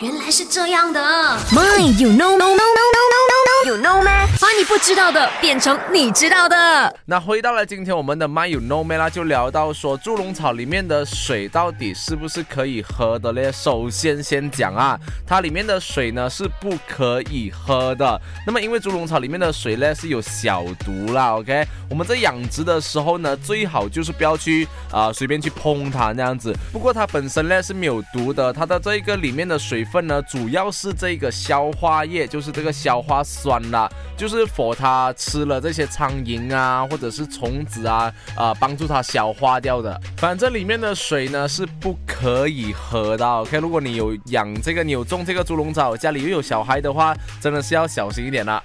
原来是这样的。My you know no no no 不知道的变成你知道的。那回到了今天我们的 My You Know Me 啦，就聊到说猪笼草里面的水到底是不是可以喝的嘞？首先先讲啊，它里面的水呢是不可以喝的。那么因为猪笼草里面的水呢是有小毒啦，OK？我们在养殖的时候呢，最好就是不要去啊随便去碰它那样子。不过它本身呢是没有毒的，它的这一个里面的水分呢，主要是这个消化液，就是这个消化酸啦，就是否它吃了这些苍蝇啊，或者是虫子啊，啊帮助它消化掉的。反正里面的水呢是不可以喝的。OK，如果你有养这个，你有种这个猪笼草，家里又有小孩的话，真的是要小心一点了。